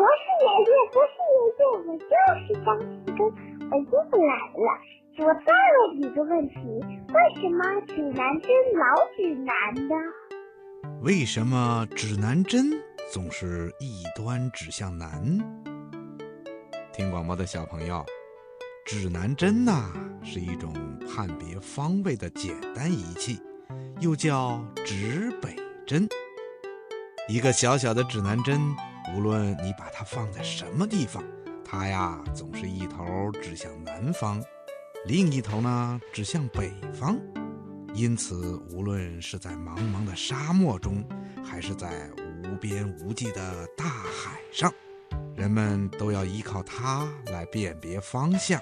不是爷爷，不是爷爷，我就是张奇根，我又来了。我再问你个问题：为什么指南针老指南呢？为什么指南针总是一端指向南？听广播的小朋友，指南针呐是一种判别方位的简单仪器，又叫指北针。一个小小的指南针，无论你把它放在什么地方，它呀总是一头指向南方，另一头呢指向北方。因此，无论是在茫茫的沙漠中，还是在无边无际的大海上，人们都要依靠它来辨别方向。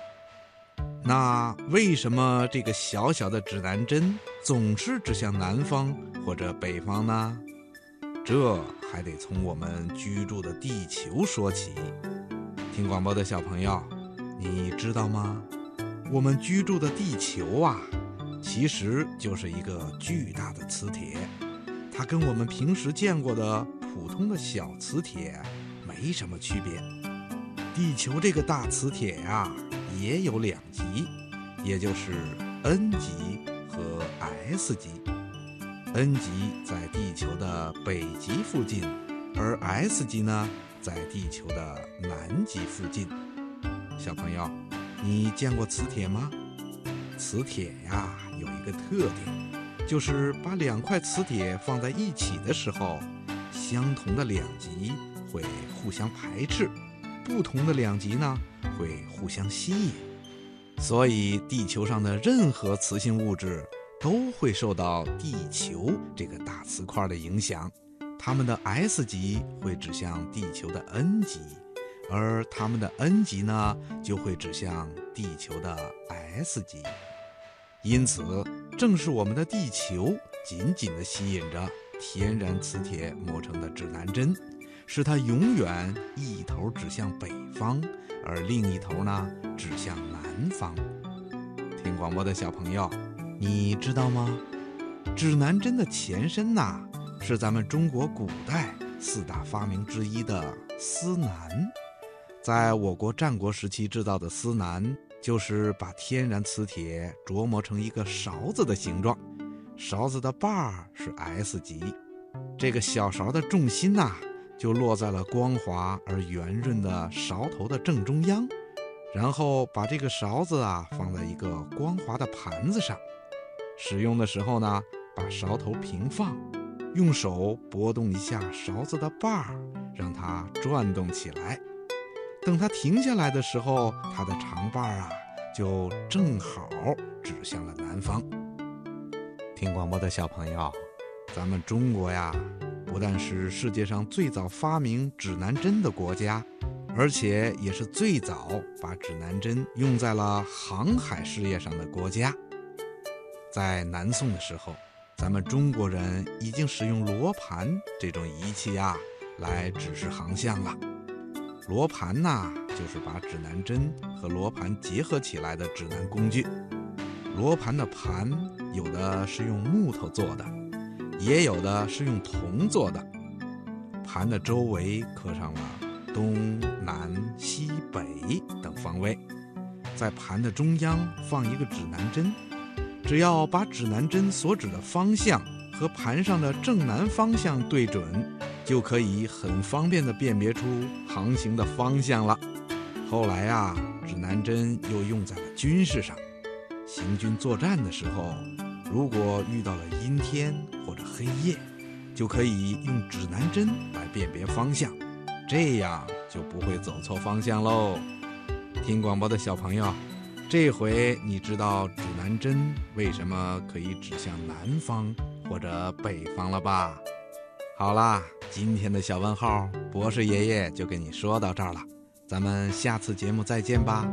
那为什么这个小小的指南针总是指向南方或者北方呢？这还得从我们居住的地球说起。听广播的小朋友，你知道吗？我们居住的地球啊，其实就是一个巨大的磁铁。它跟我们平时见过的普通的小磁铁没什么区别。地球这个大磁铁呀，也有两极，也就是 N 极和 S 极。N 极在地球的北极附近，而 S 极呢，在地球的南极附近。小朋友，你见过磁铁吗？磁铁呀，有一个特点，就是把两块磁铁放在一起的时候，相同的两极会互相排斥，不同的两极呢会互相吸引。所以，地球上的任何磁性物质。都会受到地球这个大磁块的影响，它们的 S 极会指向地球的 N 极，而它们的 N 极呢就会指向地球的 S 极。因此，正是我们的地球紧紧地吸引着天然磁铁磨成的指南针，使它永远一头指向北方，而另一头呢指向南方。听广播的小朋友。你知道吗？指南针的前身呐，是咱们中国古代四大发明之一的司南。在我国战国时期制造的司南，就是把天然磁铁琢磨成一个勺子的形状，勺子的把儿是 S 级，这个小勺的重心呐，就落在了光滑而圆润的勺头的正中央，然后把这个勺子啊放在一个光滑的盘子上。使用的时候呢，把勺头平放，用手拨动一下勺子的把儿，让它转动起来。等它停下来的时候，它的长把儿啊，就正好指向了南方。听广播的小朋友，咱们中国呀，不但是世界上最早发明指南针的国家，而且也是最早把指南针用在了航海事业上的国家。在南宋的时候，咱们中国人已经使用罗盘这种仪器呀，来指示航向了。罗盘呐，就是把指南针和罗盘结合起来的指南工具。罗盘的盘有的是用木头做的，也有的是用铜做的。盘的周围刻上了东南西北等方位，在盘的中央放一个指南针。只要把指南针所指的方向和盘上的正南方向对准，就可以很方便地辨别出航行的方向了。后来呀，指南针又用在了军事上，行军作战的时候，如果遇到了阴天或者黑夜，就可以用指南针来辨别方向，这样就不会走错方向喽。听广播的小朋友。这回你知道南针为什么可以指向南方或者北方了吧？好啦，今天的小问号，博士爷爷就跟你说到这儿了，咱们下次节目再见吧。